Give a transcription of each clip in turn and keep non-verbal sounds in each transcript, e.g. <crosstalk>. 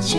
去。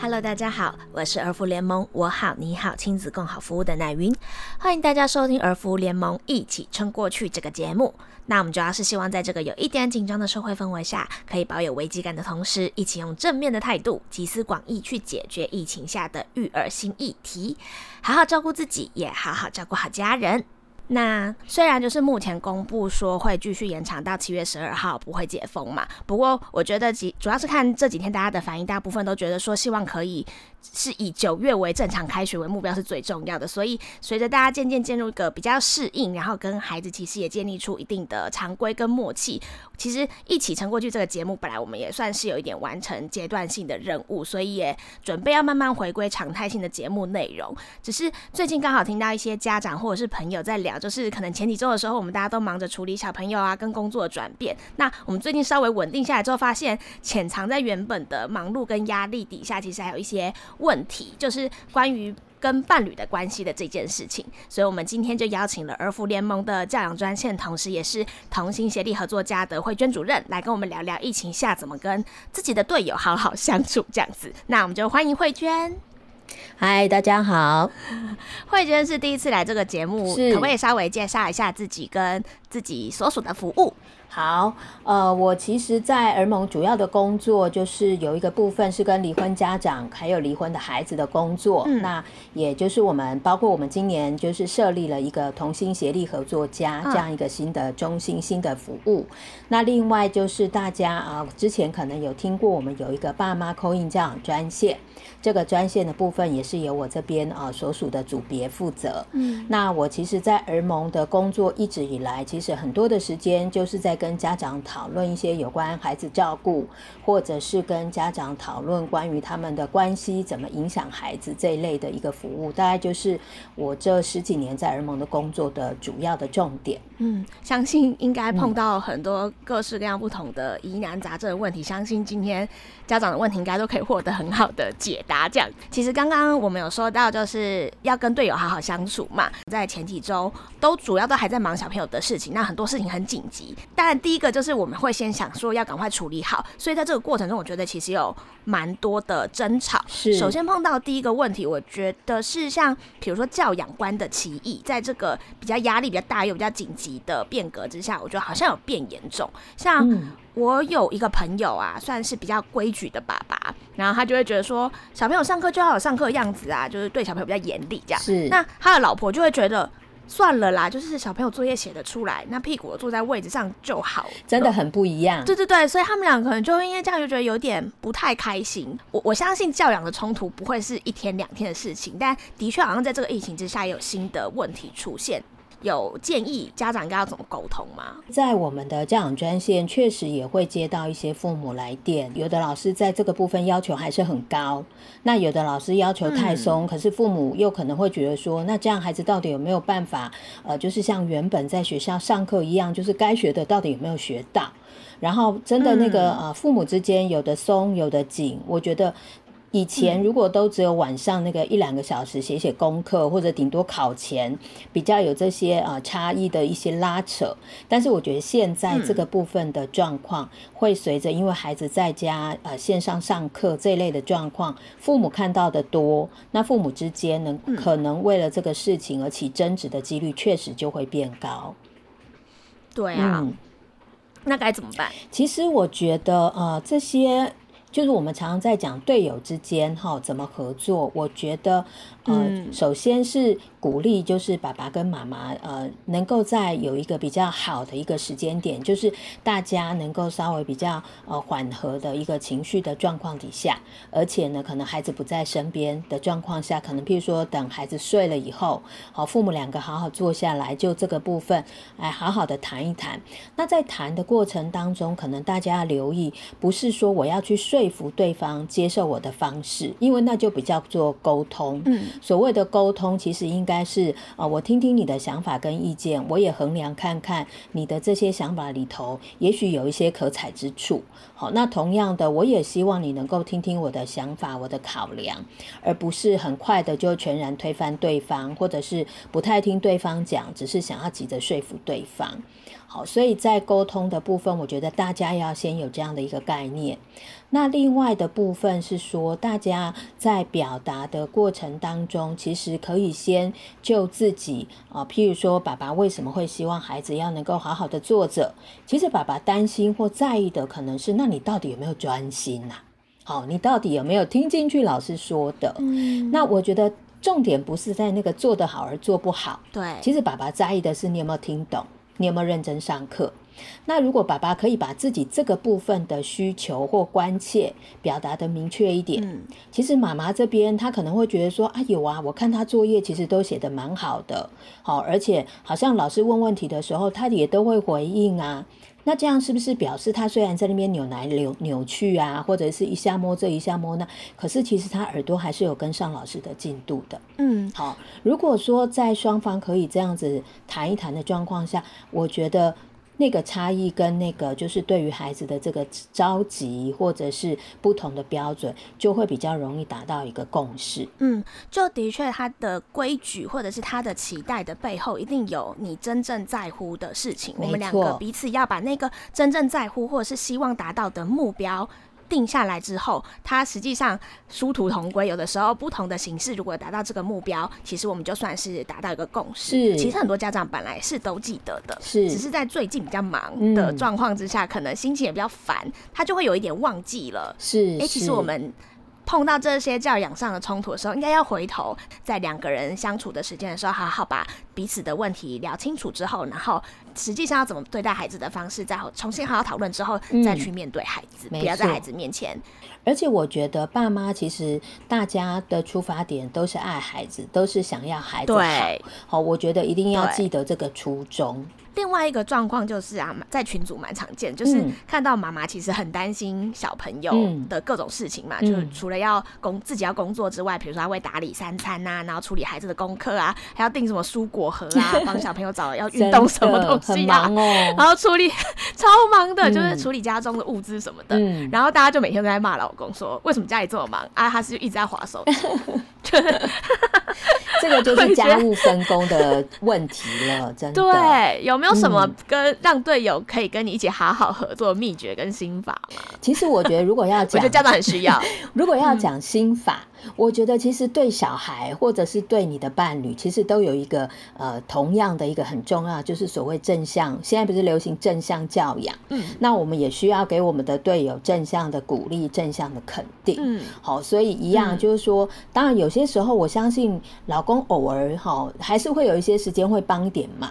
Hello，大家好，我是儿福联盟我好你好亲子共好服务的奶云，欢迎大家收听儿福联盟一起撑过去这个节目。那我们主要是希望在这个有一点紧张的社会氛围下，可以保有危机感的同时，一起用正面的态度，集思广益去解决疫情下的育儿新议题，好好照顾自己，也好好照顾好家人。那虽然就是目前公布说会继续延长到七月十二号不会解封嘛，不过我觉得几主要是看这几天大家的反应，大部分都觉得说希望可以是以九月为正常开学为目标是最重要的。所以随着大家渐渐进入一个比较适应，然后跟孩子其实也建立出一定的常规跟默契，其实一起撑过去这个节目本来我们也算是有一点完成阶段性的任务，所以也准备要慢慢回归常态性的节目内容。只是最近刚好听到一些家长或者是朋友在聊。就是可能前几周的时候，我们大家都忙着处理小朋友啊跟工作的转变。那我们最近稍微稳定下来之后，发现潜藏在原本的忙碌跟压力底下，其实还有一些问题，就是关于跟伴侣的关系的这件事情。所以，我们今天就邀请了儿福联盟的教养专线，同时也是同心协力合作家的慧娟主任，来跟我们聊聊疫情下怎么跟自己的队友好好相处这样子。那我们就欢迎慧娟。嗨，大家好，<laughs> 慧娟是第一次来这个节目，可不可以稍微介绍一下自己跟自己所属的服务？好，呃，我其实，在儿盟主要的工作就是有一个部分是跟离婚家长还有离婚的孩子的工作，那也就是我们包括我们今年就是设立了一个同心协力合作家这样一个新的中心新的服务。那另外就是大家啊，之前可能有听过我们有一个爸妈扣印教养专线。这个专线的部分也是由我这边啊所属的组别负责。嗯，那我其实，在儿盟的工作一直以来，其实很多的时间就是在跟家长讨论一些有关孩子照顾，或者是跟家长讨论关于他们的关系怎么影响孩子这一类的一个服务。大概就是我这十几年在儿盟的工作的主要的重点。嗯，相信应该碰到很多各式各样不同的疑难杂症的问题，相信今天家长的问题应该都可以获得很好的解答。这样，其实刚刚我们有说到，就是要跟队友好好相处嘛。在前几周都主要都还在忙小朋友的事情，那很多事情很紧急。当然，第一个就是我们会先想说要赶快处理好，所以在这个过程中，我觉得其实有蛮多的争吵。是，首先碰到第一个问题，我觉得是像比如说教养观的歧义，在这个比较压力比较大又比较紧急的变革之下，我觉得好像有变严重。像我有一个朋友啊，算是比较规矩的爸爸，然后他就会觉得说。小朋友上课就要有上课样子啊，就是对小朋友比较严厉这样。是。那他的老婆就会觉得算了啦，就是小朋友作业写得出来，那屁股坐在位置上就好。真的很不一样。对对对，所以他们俩可能就因为这样就觉得有点不太开心。我我相信教养的冲突不会是一天两天的事情，但的确好像在这个疫情之下也有新的问题出现。有建议家长应该要怎么沟通吗？在我们的家长专线，确实也会接到一些父母来电，有的老师在这个部分要求还是很高，那有的老师要求太松，可是父母又可能会觉得说，那这样孩子到底有没有办法？呃，就是像原本在学校上课一样，就是该学的到底有没有学到？然后真的那个呃，父母之间有的松，有的紧，我觉得。以前如果都只有晚上那个一两个小时写写功课，或者顶多考前比较有这些呃差异的一些拉扯，但是我觉得现在这个部分的状况会随着因为孩子在家呃线上上课这类的状况，父母看到的多，那父母之间呢可能为了这个事情而起争执的几率确实就会变高。对啊，那该怎么办？其实我觉得呃这些。就是我们常常在讲队友之间哈怎么合作，我觉得呃首先是鼓励，就是爸爸跟妈妈呃能够在有一个比较好的一个时间点，就是大家能够稍微比较呃缓和的一个情绪的状况底下，而且呢可能孩子不在身边的状况下，可能譬如说等孩子睡了以后，好父母两个好好坐下来就这个部分来好好的谈一谈。那在谈的过程当中，可能大家要留意，不是说我要去。说服对方接受我的方式，因为那就比较做沟通。嗯，所谓的沟通，其实应该是呃，我听听你的想法跟意见，我也衡量看看你的这些想法里头，也许有一些可采之处。好，那同样的，我也希望你能够听听我的想法，我的考量，而不是很快的就全然推翻对方，或者是不太听对方讲，只是想要急着说服对方。好，所以在沟通的部分，我觉得大家要先有这样的一个概念。那另外的部分是说，大家在表达的过程当中，其实可以先就自己啊，譬如说，爸爸为什么会希望孩子要能够好好的坐着？其实爸爸担心或在意的可能是，那你到底有没有专心呐？好，你到底有没有听进去老师说的？嗯，那我觉得重点不是在那个做得好而做不好，对，其实爸爸在意的是你有没有听懂。你有没有认真上课？那如果爸爸可以把自己这个部分的需求或关切表达的明确一点，嗯，其实妈妈这边她可能会觉得说啊有啊，我看他作业其实都写的蛮好的，好，而且好像老师问问题的时候，他也都会回应啊。那这样是不是表示他虽然在那边扭来扭扭去啊，或者是一下摸这一下摸那，可是其实他耳朵还是有跟上老师的进度的。嗯，好，如果说在双方可以这样子谈一谈的状况下，我觉得那个差异跟那个就是对于孩子的这个着急或者是不同的标准，就会比较容易达到一个共识。嗯，就的确，他的规矩或者是他的期待的背后，一定有你真正在乎的事情。我们两个彼此要把那个真正在乎或者是希望达到的目标。定下来之后，它实际上殊途同归。有的时候不同的形式，如果达到这个目标，其实我们就算是达到一个共识。是其实很多家长本来是都记得的，是只是在最近比较忙的嗯状况之下，可能心情也比较烦，他就会有一点忘记了。是，哎、其实我们碰到这些教养上的冲突的时候，应该要回头，在两个人相处的时间的时候，好好把彼此的问题聊清楚之后，然后实际上要怎么对待孩子的方式，再好重新好好讨论之后，嗯再去面对孩子，不要在孩子面前。而且我觉得爸妈其实大家的出发点都是爱孩子，都是想要孩子好。对好，我觉得一定要对记得这个初衷。另外一个状况就是啊，在群组蛮常见，就是嗯看到妈妈其实很担心小朋友嗯的各种事情嘛，嗯就是除了要工自己要工作之外，比如说他会打理三餐呐、然后处理孩子的功课啊，还要订什么蔬果盒啊，<laughs> 帮小朋友找要运动什么东西啊。<laughs> 然后处理 <laughs> 超忙的，就是嗯处理家中的物资什么的。嗯然后大家就每天都在骂老公说，为什么家里这么忙啊？他是一直在划手个就是家务分工的问题了，真的。对，有没有什么嗯跟让队友可以跟你一起好好合作的秘诀跟心法吗？其实我觉得，如果要 <laughs> 我觉讲得家长很需要。<laughs> 如果要讲心法，我觉得其实对小孩或者是对你的伴侣，其实都有一个呃同样的一个很重要，就是所谓正向。现在不是流行正向教养，嗯那我们也需要给我们的队友正向的鼓励、正向的肯定。嗯，好，所以一样嗯就是说，当然有些时候，我相信老公偶尔哈还是会有一些时间会帮一点忙。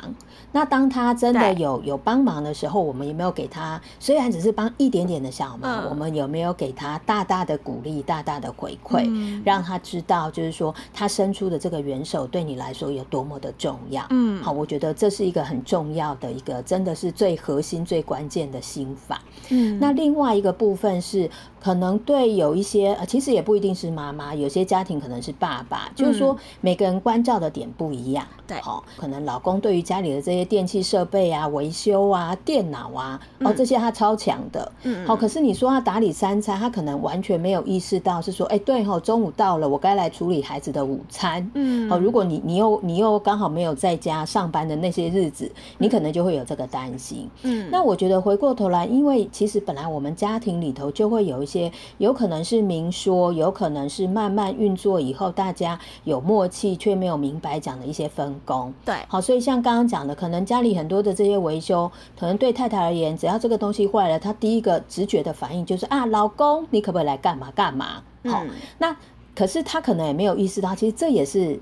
那当他真的有有帮忙的时候，我们有没有给他？虽然只是帮一点点的小忙，嗯我们有没有给他大大的鼓励、大大的回馈，嗯让他知道，就是说他伸出的这个援手对你来说有多么的重要？嗯好，我觉得这是一个很重要的一个，真的是最核心、最关键的心法。嗯那另外一个部分是，可能对有一些，呃其实也不一定是妈妈，有些家庭可能是爸爸，就是说每个人关照的点不一样。嗯对好、可能老公对于家里的这些电器设备啊、维修啊、电脑啊，哦，这些他超强的。嗯好、可是你说他打理三餐，他可能完全没有意识到是说，哎，对吼、中午到了，我该来处理孩子的午餐。嗯哦，如果你你又你又刚好没有在家上班的那些日子，你可能就会有这个担心。嗯那我觉得回过头来，因为其实本来我们家庭里头就会有一些，有可能是明说，有可能是慢慢运作以后，大家有默契却没有明白讲的一些分工。对好，所以像刚刚讲的，可能家里很多的这些维修，可能对太太而言，只要这个东西坏了，她第一个直觉的反应就是啊，老公，你可不可以来干嘛干嘛？好，嗯那可是她可能也没有意识到，其实这也是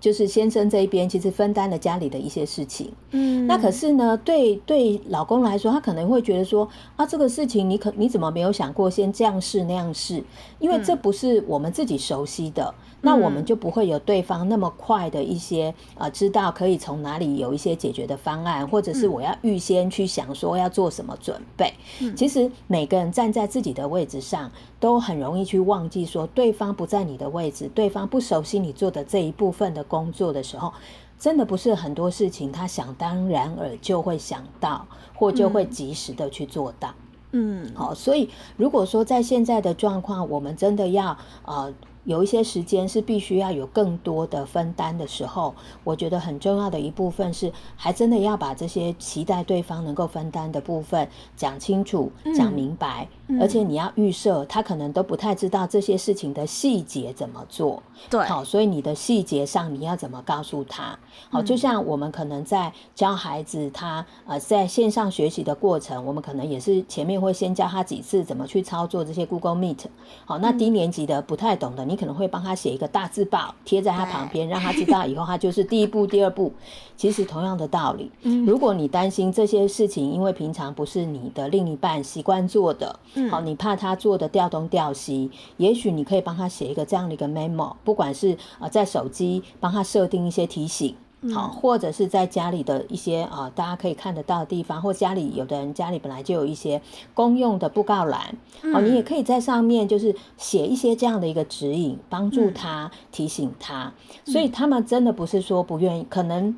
就是先生这一边其实分担了家里的一些事情，嗯，那可是呢，对对老公来说，他可能会觉得说啊，这个事情你可你怎么没有想过先这样试那样试？因为这不是我们自己熟悉的，那我们就不会有对方那么快的一些呃，知道可以从哪里有一些解决的方案，或者是我要预先去想说要做什么准备。其实每个人站在自己的位置上，都很容易去忘记说对方不在你的位置，对方不熟悉你做的这一部分的工作的时候，真的不是很多事情他想当然而就会想到，或就会及时的去做到。嗯，好，所以如果说在现在的状况，我们真的要呃有一些时间是必须要有更多的分担的时候，我觉得很重要的一部分是，还真的要把这些期待对方能够分担的部分讲清楚、讲明白，而且你要预设他可能都不太知道这些事情的细节怎么做。对，好，所以你的细节上你要怎么告诉他？好，就像我们可能在教孩子他呃在线上学习的过程，我们可能也是前面会先教他几次怎么去操作这些 Google Meet。好，那低年级的不太懂的，你可能会帮他写一个大字报贴在他旁边，让他知道以后他就是第一步、第二步。其实同样的道理，如果你担心这些事情，因为平常不是你的另一半习惯做的，好，你怕他做的调东调西，也许你可以帮他写一个这样的一个 memo。不管是呃在手机帮他设定一些提醒，好，或者是在家里的一些啊大家可以看得到的地方，或家里有的人家里本来就有一些公用的布告栏，哦，你也可以在上面就是写一些这样的一个指引，帮助他提醒他。所以他们真的不是说不愿意，可能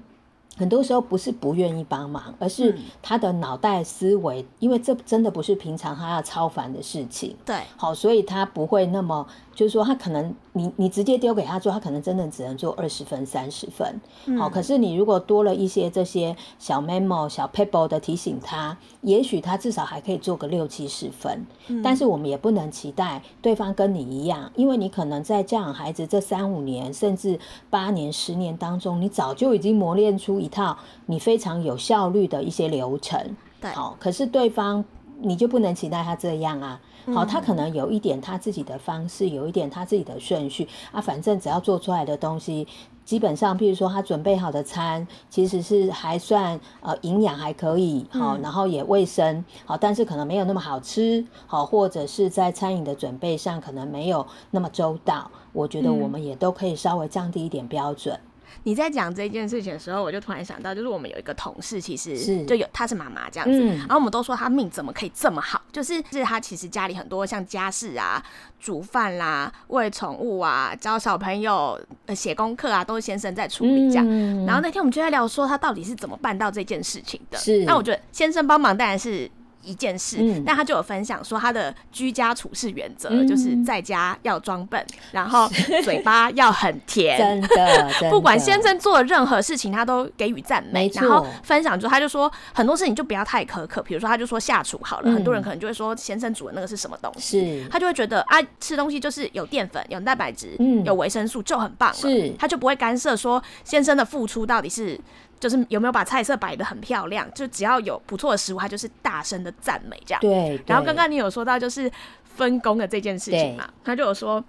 很多时候不是不愿意帮忙，而是他的脑袋思维，因为这真的不是平常他要超凡的事情，对，好，所以他不会那么。就是说，他可能你你直接丢给他做，他可能真的只能做二十分、三十分。好，可是你如果多了一些这些小 memo、小 paper 的提醒他，也许他至少还可以做个六七十分。但是我们也不能期待对方跟你一样，因为你可能在教养孩子这三五年，甚至八年、十年当中，你早就已经磨练出一套你非常有效率的一些流程。对，好，可是对方你就不能期待他这样啊。好，他可能有一点他自己的方式，有一点他自己的顺序啊。反正只要做出来的东西，基本上，譬如说他准备好的餐，其实是还算呃营养还可以，好，然后也卫生，好，但是可能没有那么好吃，好，或者是在餐饮的准备上可能没有那么周到。我觉得我们也都可以稍微降低一点标准。你在讲这件事情的时候，我就突然想到，就是我们有一个同事，其实是就有她是妈妈这样子，然后我们都说她命怎么可以这么好，就是是她其实家里很多像家事啊、煮饭啦、喂宠物啊、教小朋友、写功课啊，都是先生在处理这样。然后那天我们就在聊说，她到底是怎么办到这件事情的？是，那我觉得先生帮忙当然是。一件事，但他就有分享说，他的居家处事原则就是在家要装笨，然后嘴巴要很甜，<laughs> 真的，不管先生做的任何事情，他都给予赞美。然后分享之后，他就说很多事情就不要太苛刻，比如说他就说下厨好了，很多人可能就会说先生煮的那个是什么东西，他就会觉得啊，吃东西就是有淀粉、有蛋白质、有维生素就很棒了，他就不会干涉说先生的付出到底是。就是有没有把菜色摆的很漂亮？就只要有不错的食物，他就是大声的赞美这样。对。然后刚刚你有说到就是分工的这件事情嘛，他就有说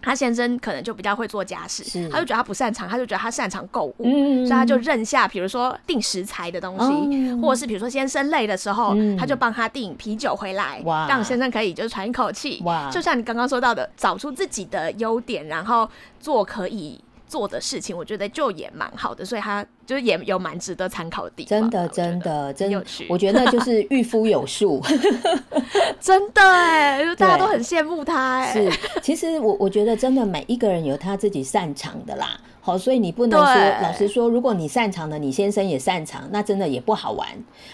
他先生可能就比较会做家事，他就觉得他不擅长，他就觉得他擅长购物，所以他就认下，比如说订食材的东西，或者是比如说先生累的时候，他就帮他订啤酒回来，让先生可以就是喘一口气。哇！就像你刚刚说到的，找出自己的优点，然后做可以。做的事情，我觉得就也蛮好的，所以他就是也有蛮值得参考的地方。真的，真的，真有趣。我觉得就是 <laughs> 御夫有术，<laughs> 真的哎，就大家都很羡慕他哎。是，其实我我觉得真的每一个人有他自己擅长的啦。好，所以你不能说，老实说，如果你擅长的，你先生也擅长，那真的也不好玩。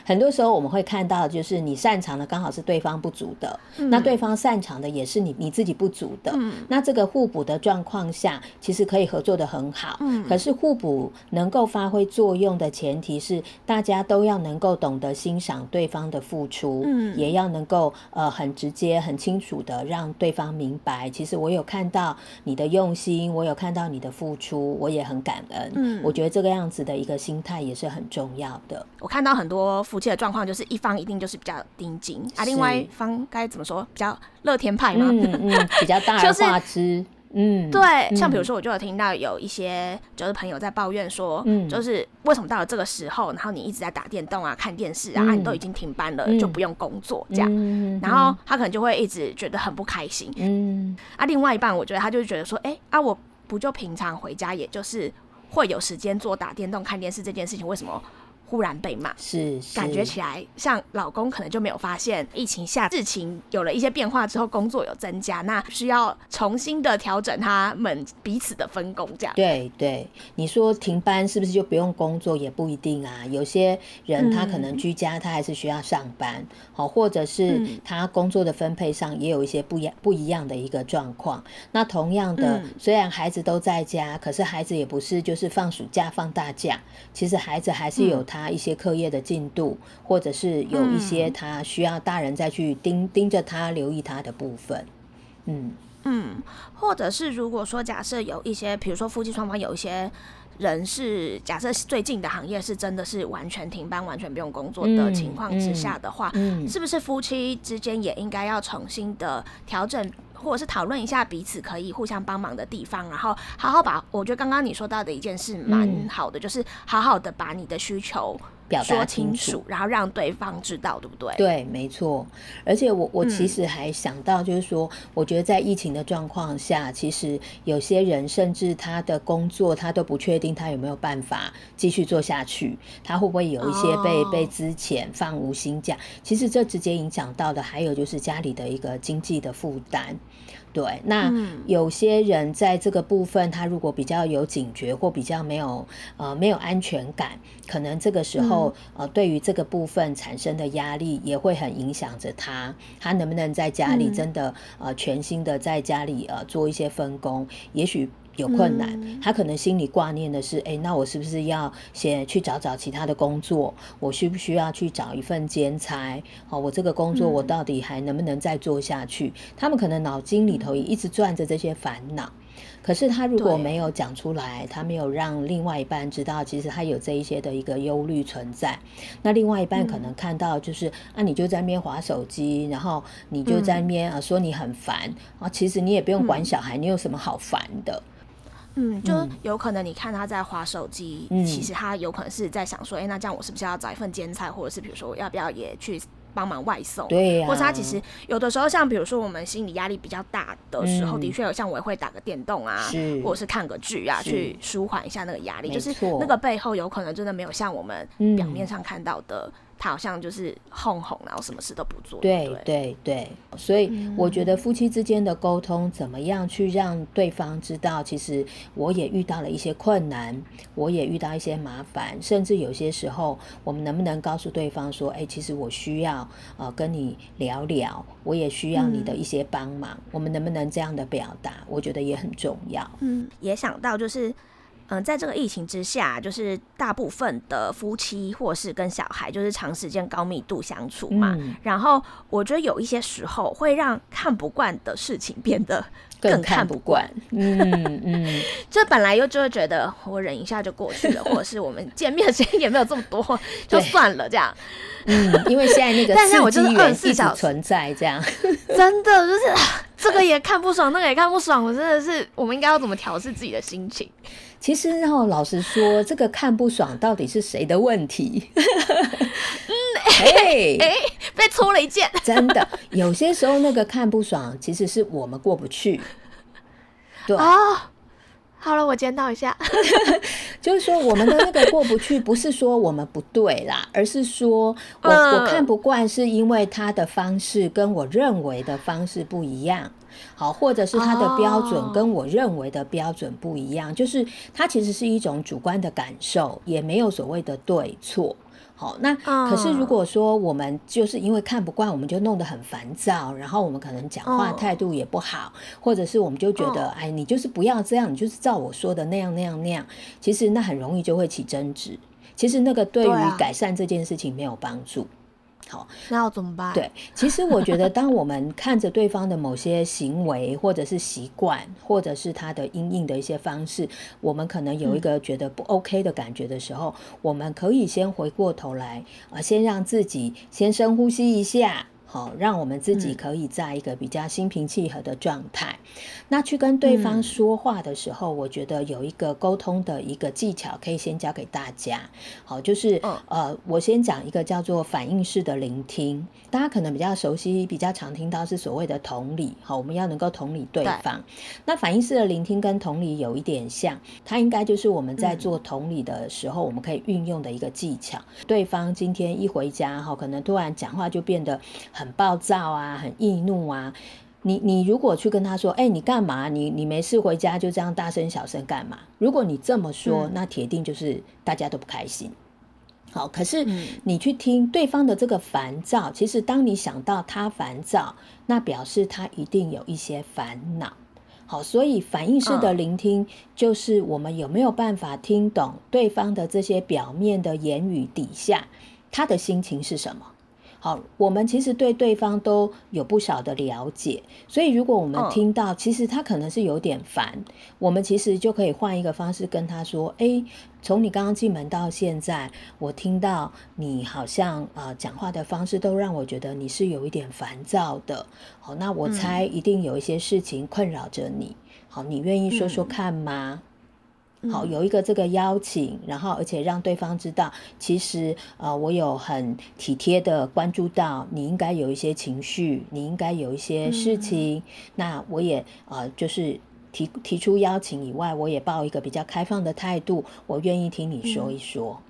很多时候我们会看到，就是你擅长的刚好是对方不足的，那对方擅长的也是你你自己不足的。那这个互补的状况下，其实可以合作的很好。嗯，可是互补能够发挥作用的前提是，大家都要能够懂得欣赏对方的付出，嗯，也要能够呃很直接、很清楚的让对方明白，其实我有看到你的用心，我有看到你的付出。我也很感恩，嗯，我觉得这个样子的一个心态也是很重要的。我看到很多夫妻的状况，就是一方一定就是比较盯紧啊，另外一方该怎么说，比较乐天派嘛，嗯嗯，比较大 <laughs> 而化之。嗯，对，像比如说，我就有听到有一些就是朋友在抱怨说，嗯。就是为什么到了这个时候，然后你一直在打电动啊、看电视啊，嗯。啊你都已经停班了，嗯。就不用工作这样，嗯然后他可能就会一直觉得很不开心。嗯。啊，另外一半我觉得他就觉得说，哎、啊，我不就平常回家，也就是会有时间做打电动、看电视这件事情，为什么忽然被骂？是是感觉起来像老公可能就没有发现疫情下事情有了一些变化之后，工作有增加，那需要重新的调整他们彼此的分工，这样。对对，你说停班是不是就不用工作？也不一定啊。有些人他可能嗯居家，他还是需要上班，好、或者是嗯他工作的分配上也有一些不一样不一样的一个状况。那同样的，嗯虽然孩子都在家，可是孩子也不是就是放暑假放大假，其实孩子还是有嗯他一些课业的进度，或者是有一些嗯他需要大人再去盯盯着他、留意他的部分。嗯嗯，或者是如果说假设有一些，比如说夫妻双方有一些人是假设最近的行业是真的是完全停班、完全不用工作的嗯情况之下的话，嗯，是不是夫妻之间也应该要重新的调整，或者是讨论一下彼此可以互相帮忙的地方，然后好好把我觉得刚刚你说到的一件事蛮嗯好的，就是好好的把你的需求表达清清楚，然后让对方知道，对不对？对，没错。而且我我其嗯实还想到，就是说，我觉得在疫情的状况下，其实有些人甚至他的工作他都不确定他有没有办法继续做下去，他会不会有一些被、哦被资遣、放无薪假？其实这直接影响到的还有就是家里的一个经济的负担。对，那嗯有些人在这个部分，他如果比较有警觉或比较没有呃没有安全感，可能这个时候、嗯呃对于这个部分产生的压力也会很影响着他，他能不能在家里嗯真的、呃全心的在家里呃做一些分工，也许。有困难，嗯他可能心里挂念的是，哎，那我是不是要先去找找其他的工作？我需不需要去找一份兼差？好、我这个工作我嗯到底还能不能再做下去？他们可能脑筋里头也一直转着这些烦恼。可是他如果没有讲出来，他没有让另外一半知道，其实他有这一些的一个忧虑存在。那另外一半可能看到就是、啊，你就在那边划手机，然后你就在那边啊说你很烦啊，其实你也不用管小孩，你有什么好烦的？嗯，就嗯。有可能你看他在划手机，嗯。其实他有可能是在想说，哎、那这样我是不是要找一份兼差，或者是比如说我要不要也去帮忙外送？对呀、或者他其实有的时候，像比如说我们心理压力比较大的时候，嗯。的确有像我也会打个电动啊，是。或者是看个剧啊，去舒缓一下那个压力。没就是那个背后有可能真的没有像我们嗯。表面上看到的，他好像就是哄哄，然后什么事都不做。对对，对对，所以嗯我觉得夫妻之间的沟通，怎么样去让对方知道，其实我也遇到了一些困难，我也遇到一些麻烦，甚至有些时候，我们能不能告诉对方说，哎，其实我需要呃跟你聊聊，我也需要你的一些帮忙，我们能不能这样的表达？我觉得也很重要。嗯，也想到就是。嗯，在这个疫情之下，就是大部分的夫妻或是跟小孩，就是长时间高密度相处嘛。嗯然后我觉得有一些时候会让看不惯的事情变得更看看不不惯，嗯嗯，<laughs> 这本来又就会觉得我忍一下就过去了，<laughs> 或者是我们见面的时间也没有这么多，就算了这样。<laughs> 嗯，因为现在那个但是我就是刺激源24一直小时存在，这样。真的就是啊 <sighs> 这个也看不爽，那个也看不爽，我真的是我们应该要怎么调试自己的心情？其实哦，老实说，这个看不爽到底是谁的问题？嗯，嘿，哎、被戳了一剑。真的，有些时候那个看不爽，其实是我们过不去。对，哦，好了，我检讨一下。<laughs> 就是说我们的那个过不去，不是说我们不对啦，而是说我、嗯我看不惯，是因为他的方式跟我认为的方式不一样。好，或者是他的标准哦跟我认为的标准不一样，就是它其实是一种主观的感受，也没有所谓的对错。好，那可是如嗯果说我们就是因为看不惯，我们就弄得很烦躁，然后我们可能讲话哦态度也不好，或者是我们就觉得，哦哎，你就是不要这样，你就是照我说的那样那样那样，其实那很容易就会起争执。其实那个对于改善这件事情没有帮助。好，那要怎么办？对，其实我觉得，<laughs> 当我们看着对方的某些行为，或者是习惯，或者是他的阴影的一些方式，我们可能有一个觉得不 OK 的感觉的时候，我们可以先回过头来啊、呃先让自己先深呼吸一下。好，让我们自己可以在一个比较心平气和的状态。那去跟对方说话的时候，我觉得有一个沟通的一个技巧，可以先教给大家。好，就是呃，我先讲一个叫做反应式的聆听。大家可能比较熟悉、比较常听到是所谓的同理。好，我们要能够同理对方。那反应式的聆听跟同理有一点像，它应该就是我们在做同理的时候，我们可以运用的一个技巧。对方今天一回家，哈，可能突然讲话就变得很暴躁啊，很易怒啊。你你如果去跟他说，哎，你干嘛？你你没事回家就这样大声小声干嘛？如果你这么说，那铁定就是大家都不开心。好，可是你去听对方的这个烦躁，其实当你想到他烦躁，那表示他一定有一些烦恼。好，所以反应式的聆听，就是我们有没有办法听懂对方的这些表面的言语底下，他的心情是什么？好，我们其实对对方都有不少的了解，所以如果我们听到，其实他可能是有点烦，我们其实就可以换一个方式跟他说：，哎，从你刚刚进门到现在，我听到你好像啊讲话的方式都让我觉得你是有一点烦躁的。好，那我猜一定有一些事情困扰着你。好，你愿意说说看吗？好，有一个这个邀请，然后而且让对方知道，其实呃，我有很体贴的关注到你应该有一些情绪，你应该有一些事情。那我也呃，就是提提出邀请以外，我也抱一个比较开放的态度，我愿意听你说一说。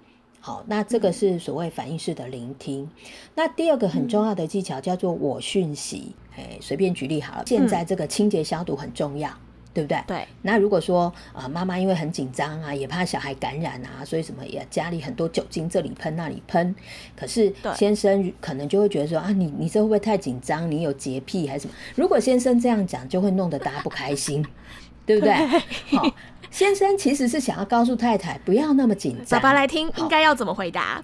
好，那这个是所谓反应式的聆听。那第二个很重要的技巧叫做我讯息。哎，随便举例好了，现在这个清洁消毒很重要。对不对？对。那如果说啊，妈妈因为很紧张啊，也怕小孩感染啊，所以什么也家里很多酒精，这里喷那里喷。可是先生可能就会觉得说啊，你你这会不会太紧张？你有洁癖还是什么？如果先生这样讲，就会弄得大家不开心，<laughs> 对不对？好，先生其实是想要告诉太太不要那么紧张。爸爸来听，应该要怎么回答？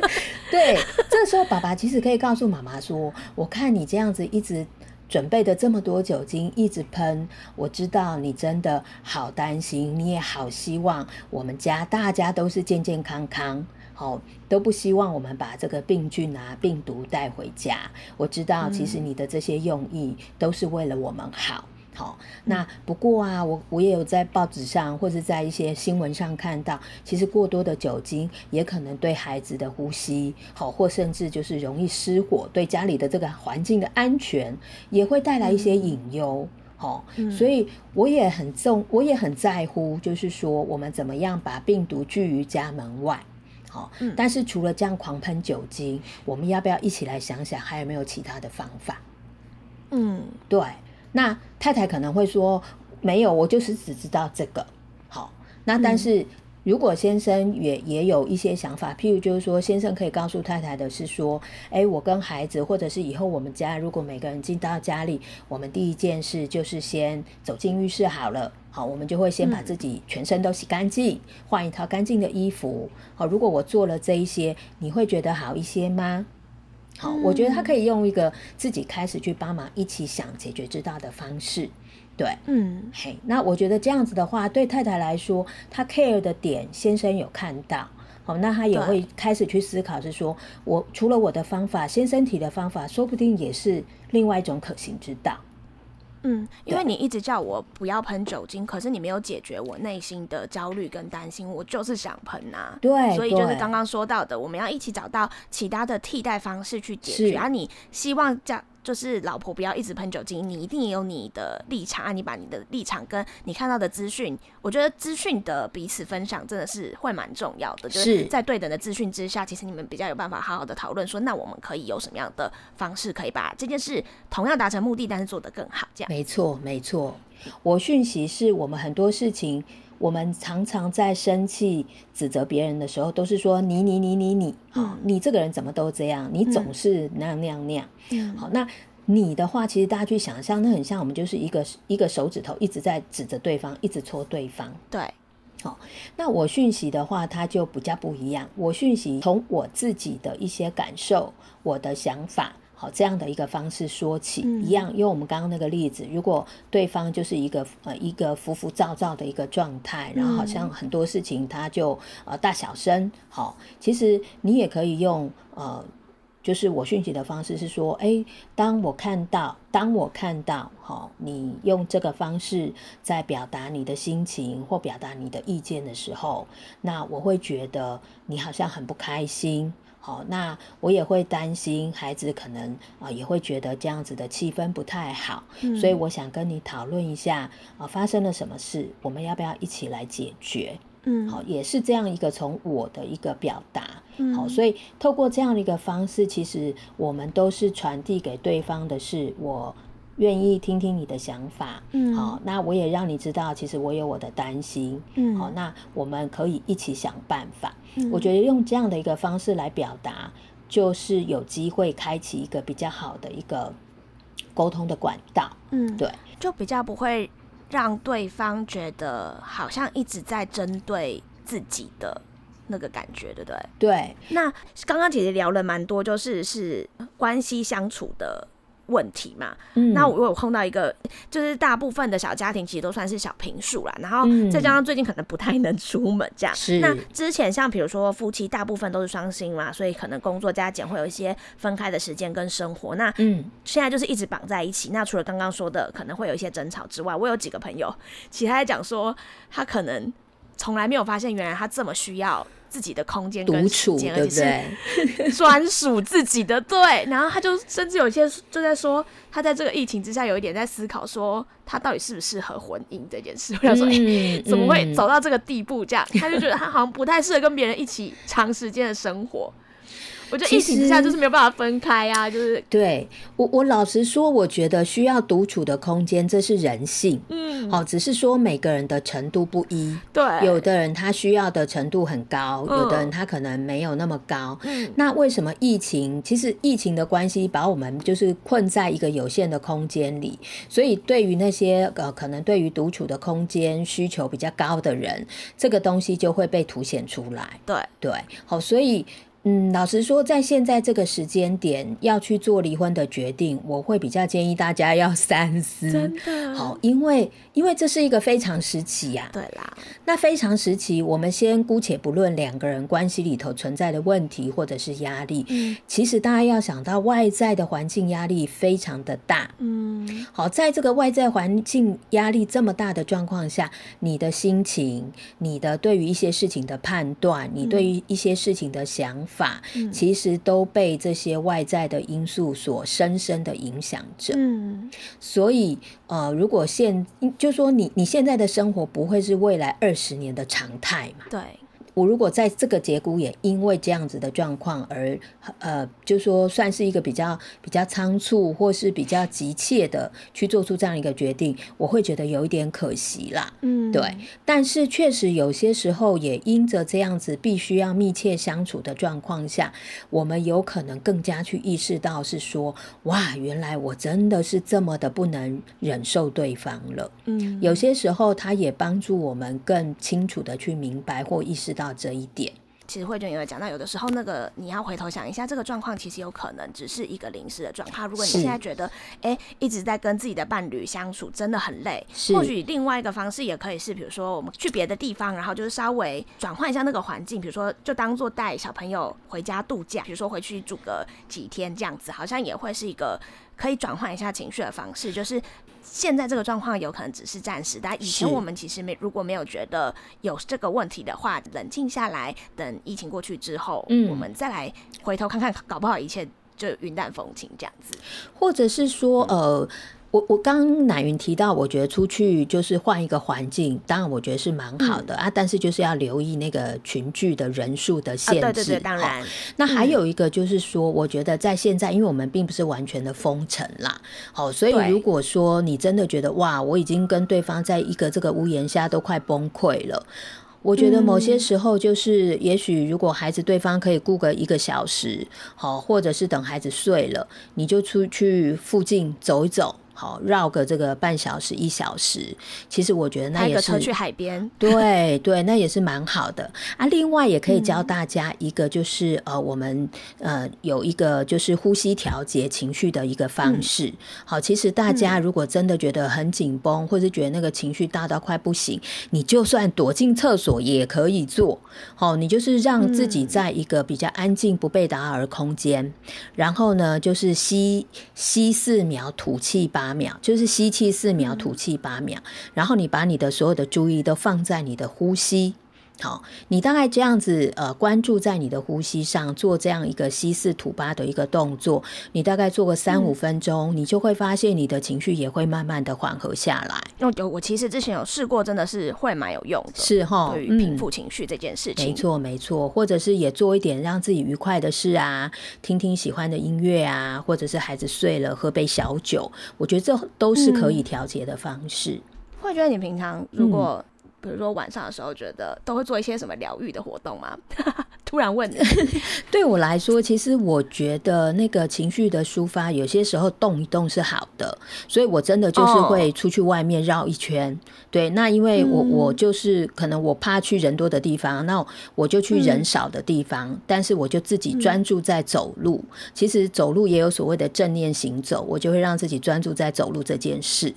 <laughs> 对，这时候爸爸其实可以告诉妈妈说：“我看你这样子一直。”准备的这么多酒精一直喷，我知道你真的好担心，你也好希望我们家大家都是健健康康，好都不希望我们把这个病菌啊病毒带回家。我知道其实你的这些用意都是为了我们好。好，那不过啊，我我也有在报纸上或者在一些新闻上看到，其实过多的酒精也可能对孩子的呼吸，好，或甚至就是容易失火，对家里的这个环境的安全也会带来一些隐忧。哦，所以我也很重，我也很在乎，就是说我们怎么样把病毒拒于家门外。好，但是除了这样狂喷酒精，我们要不要一起来想想，还有没有其他的方法？嗯，对。那太太可能会说没有，我就是只知道这个。好，那但是如果先生也也有一些想法，譬如就是说，先生可以告诉太太的是说，哎，我跟孩子，或者是以后我们家如果每个人进到家里，我们第一件事就是先走进浴室好了。好，我们就会先把自己全身都洗干净，换一套干净的衣服。好，如果我做了这一些，你会觉得好一些吗？好，我觉得他可以用一个自己开始去帮忙一起想解决之道的方式，对，嗯，嘿，那我觉得这样子的话，对太太来说，她 care 的点，先生有看到，好，那他也会开始去思考，是说我除了我的方法，先生提的方法，说不定也是另外一种可行之道。嗯，因为你一直叫我不要喷酒精，可是你没有解决我内心的焦虑跟担心，我就是想喷呐。对，所以就是刚刚说到的，我们要一起找到其他的替代方式去解决。啊你希望这样。就是老婆不要一直喷酒精，你一定也有你的立场啊！你把你的立场跟你看到的资讯，我觉得资讯的彼此分享真的是会蛮重要的。就是在对等的资讯之下，其实你们比较有办法好好的讨论，说那我们可以有什么样的方式可以把这件事同样达成目的，但是做得更好。这样没错，没错。我讯息是我们很多事情，我们常常在生气、指责别人的时候，都是说你你你你你，好，你这个人怎么都这样，你总是那样那样那样。好，那你的话，其实大家去想象，那很像我们就是一个一个手指头一直在指着对方，一直戳对方。对，好，那我讯息的话，它就比较不一样。我讯息从我自己的一些感受、我的想法。好，这样的一个方式说起一样，因为我们刚刚那个例子，如果对方就是一个呃一个浮浮躁躁的一个状态，然后好像很多事情他就呃大小声，好，其实你也可以用呃就是我讯息的方式是说，哎，当我看到，当我看到，好，你用这个方式在表达你的心情或表达你的意见的时候，那我会觉得你好像很不开心，好，那我也会担心孩子可能啊也会觉得这样子的气氛不太好，所以我想跟你讨论一下啊发生了什么事，我们要不要一起来解决？嗯，好，也是这样一个从我的一个表达，好，所以透过这样的一个方式，其实我们都是传递给对方的是，我愿意听听你的想法，嗯，好，那我也让你知道，其实我有我的担心，嗯，好，那我们可以一起想办法。嗯我觉得用这样的一个方式来表达，就是有机会开启一个比较好的一个沟通的管道，嗯，对，就比较不会。让对方觉得好像一直在针对自己的那个感觉，对不对？对。那刚刚姐姐聊了蛮多，就是是关系相处的。问题嘛，那我有碰到一个，就是大部分的小家庭其实都算是小平数啦，然后再加上最近可能不太能出门这样。是。那之前像比如说夫妻大部分都是双薪嘛，所以可能工作加减会有一些分开的时间跟生活。那嗯，现在就是一直绑在一起。那除了刚刚说的可能会有一些争吵之外，我有几个朋友，<laughs> 其他在讲说他可能从来没有发现，原来他这么需要。自己的空间独处，对不对？<laughs> <laughs> 专属自己的对，然后他就甚至有些就在说，他在这个疫情之下有一点在思考，说他到底适不适合婚姻这件事。<laughs> 我想说，怎么会走到这个地步？这样，他就觉得他好像不太适合跟别人一起长时间的生活。我觉得疫情之下就是没有办法分开啊，就是对我我老实说，我觉得需要独处的空间，这是人性，嗯，哦，只是说每个人的程度不一，对，有的人他需要的程度很高，有的人他可能没有那么高，嗯，那为什么疫情？其实疫情的关系把我们就是困在一个有限的空间里，所以对于那些呃可能对于独处的空间需求比较高的人，这个东西就会被凸显出来，对对，好，所以。嗯，老实说，在现在这个时间点要去做离婚的决定，我会比较建议大家要三思。真的好，因为因为这是一个非常时期呀。对啦，那非常时期，我们先姑且不论两个人关系里头存在的问题或者是压力。嗯，其实大家要想到外在的环境压力非常的大。嗯，好，在这个外在环境压力这么大的状况下，你的心情、你的对于一些事情的判断、你对于一些事情的想。法其实都被这些外在的因素所深深的影响着。嗯，所以呃，如果现就说你你现在的生活不会是未来二十年的常态嘛？对。我如果在这个节骨眼，因为这样子的状况而呃，就说算是一个比较比较仓促或是比较急切的去做出这样一个决定，我会觉得有一点可惜啦。嗯，对。但是确实有些时候也因着这样子必须要密切相处的状况下，我们有可能更加去意识到是说，哇，原来我真的是这么的不能忍受对方了。嗯，有些时候他也帮助我们更清楚的去明白或意识到。到这一点，其实慧娟也有讲到，有的时候那个你要回头想一下，这个状况其实有可能只是一个临时的状况。如果你现在觉得，哎，一直在跟自己的伴侣相处真的很累，或许另外一个方式也可以是，比如说我们去别的地方，然后就是稍微转换一下那个环境，比如说就当做带小朋友回家度假，比如说回去住个几天这样子，好像也会是一个可以转换一下情绪的方式，就是。现在这个状况有可能只是暂时，但以前我们其实没如果没有觉得有这个问题的话，冷静下来，等疫情过去之后，嗯，我们再来回头看看，搞不好一切就云淡风轻这样子，或者是说，呃。我我刚乃云提到，我觉得出去就是换一个环境，当然我觉得是蛮好的啊，但是就是要留意那个群聚的人数的限制。对对对，当然。那还有一个就是说，我觉得在现在，因为我们并不是完全的封城啦，好，所以如果说你真的觉得哇，我已经跟对方在一个这个屋檐下都快崩溃了。我觉得某些时候就是，也许如果孩子对方可以顾个一个小时，好，或者是等孩子睡了，你就出去附近走一走，好绕个这个半小时一小时，其实我觉得那也是去海边，对对，那也是蛮好的啊。另外也可以教大家一个，就是、呃，我们呃有一个就是呼吸调节情绪的一个方式。好，其实大家如果真的觉得很紧绷，或是觉得那个情绪大到快不行，你就算躲进厕所也可以做。好，你就是让自己在一个比较安静、不被打扰的空间，然后呢，就是吸吸四秒，吐气八秒，就是吸气四秒，吐气八秒。然后你把你的所有的注意都放在你的呼吸。好，你大概这样子呃，关注在你的呼吸上，做这样一个吸四吐八的一个动作，你大概做个三五分钟，你就会发现你的情绪也会慢慢的缓和下来。那，有我其实之前有试过，真的是会蛮有用的，是哈，对于平复情绪这件事情。没错没错，或者是也做一点让自己愉快的事啊，听听喜欢的音乐啊，或者是孩子睡了喝杯小酒，我觉得这都是可以调节的方式。会觉得你平常如果、比如说晚上的时候，觉得都会做一些什么疗愈的活动吗？突然问你，<laughs> 对我来说，其实我觉得那个情绪的抒发，有些时候动一动是好的，所以我真的就是会出去外面绕一圈。对，那因为我、我就是可能我怕去人多的地方，那我就去人少的地方，但是我就自己专注在走路。其实走路也有所谓的正念行走，我就会让自己专注在走路这件事。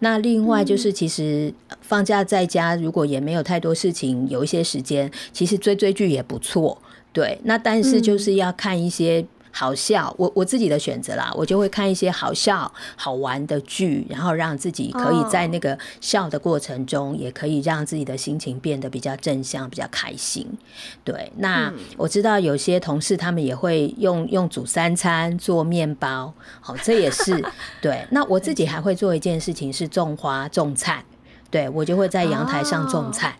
那另外就是，其实放假在家，如果也没有太多事情，有一些时间，其实追追剧也不错。对，那但是就是要看一些好笑，我我自己的选择啦，我就会看一些好笑、好玩的剧，然后让自己可以在那个笑的过程中，也可以让自己的心情变得比较正向、比较开心。对，那我知道有些同事他们也会用用煮三餐、做面包，好，这也是 <laughs> 对。那我自己还会做一件事情是种花、种菜，对我就会在阳台上种菜。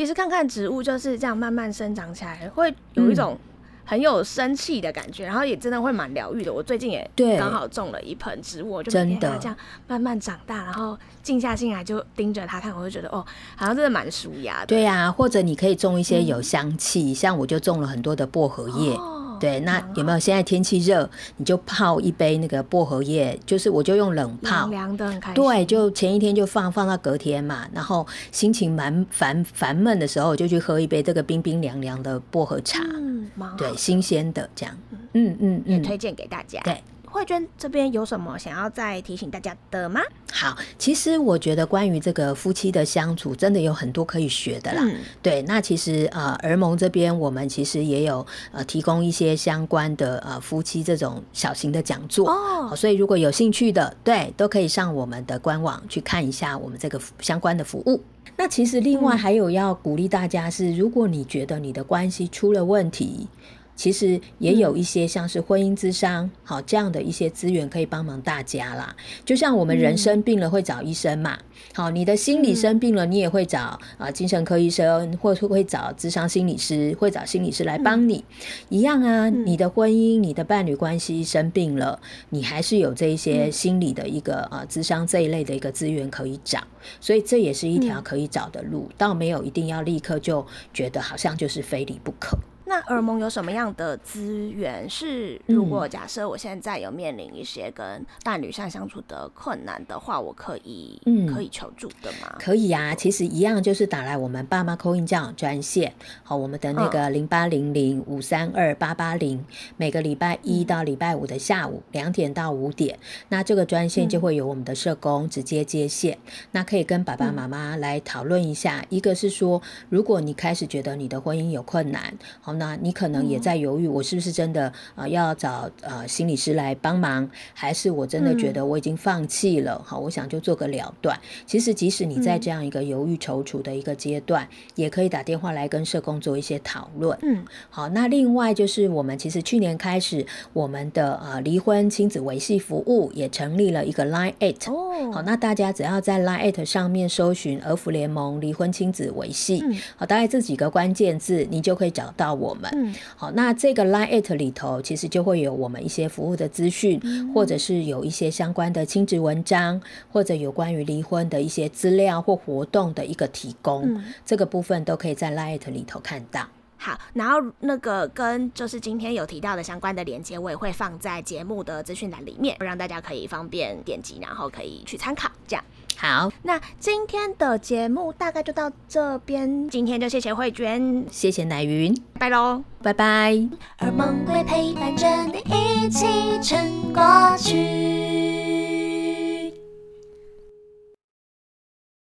其实看看植物就是这样慢慢生长起来，会有一种很有生气的感觉，然后也真的会蛮疗愈的。我最近也对刚好种了一盆植物，我就每真的天它这样慢慢长大，然后静下心来就盯着它看，我就觉得哦，好像真的蛮舒压的。对呀、或者你可以种一些有香气，像我就种了很多的薄荷叶。哦对，那有没有？现在天气热，你就泡一杯那个薄荷叶，就是我就用冷泡凉，的很开心。对，就前一天就放放到隔天嘛，然后心情蛮烦烦闷的时候，就去喝一杯这个冰冰凉凉的薄荷茶，对，新鲜的这样，嗯嗯嗯，也推荐给大家。对。慧娟这边有什么想要再提醒大家的吗？好，其实我觉得关于这个夫妻的相处，真的有很多可以学的啦。嗯对，那其实呃，儿盟这边我们其实也有呃提供一些相关的呃夫妻这种小型的讲座。哦，所以如果有兴趣的，对，都可以上我们的官网去看一下我们这个相关的服务。那其实另外还有要鼓励大家是，如果你觉得你的关系出了问题，其实也有一些像是婚姻之商，好这样的一些资源可以帮忙大家啦。就像我们人生病了会找医生嘛，好，你的心理生病了，你也会找啊、精神科医生，或是会找智商心理师，会找心理师来帮你。一样啊，你的婚姻、你的伴侣关系生病了，你还是有这一些心理的一个呃咨商这一类的一个资源可以找，所以这也是一条可以找的路，倒没有一定要立刻就觉得好像就是非离不可。那耳蒙有什么样的资源？是，如果假设我现在有面临一些跟伴侣上相处的困难的话，我可以、嗯可以求助的吗？可以啊，其实一样就是打来我们爸妈扣印教养专线，好，我们的那个零八零零五三二八八零，每个礼拜一到礼拜五的下午两点到五点，那这个专线就会有我们的社工直接接线，那可以跟爸爸妈妈来讨论一下，一个是说，如果你开始觉得你的婚姻有困难，好，那你可能也在犹豫，我是不是真的呃要找呃心理师来帮忙，还是我真的觉得我已经放弃了，好，我想就做个了断。其实，即使你在这样一个犹豫踌躇的一个阶段，也可以打电话来跟社工做一些讨论。嗯，好，那另外就是我们其实去年开始，我们的呃离婚亲子维系服务也成立了一个 Line Eight。哦，好，那大家只要在 Line Eight 上面搜寻“儿福联盟离婚亲子维系”，嗯好，大概这几个关键字，你就可以找到我们。嗯好，那这个 Line Eight 里头，其实就会有我们一些服务的资讯，或者是有一些相关的亲子文章，或者有关于离婚的一些资料或活动的一个提供，嗯这个部分都可以在 Line Eight 里头看到。好，然后那个跟就是今天有提到的相关的连接，我也会放在节目的资讯栏里面，让大家可以方便点击，然后可以去参考。这样好，那今天的节目大概就到这边，今天就谢谢慧娟，谢谢奶云，拜喽，拜拜。而梦会陪伴着你一起撑过去。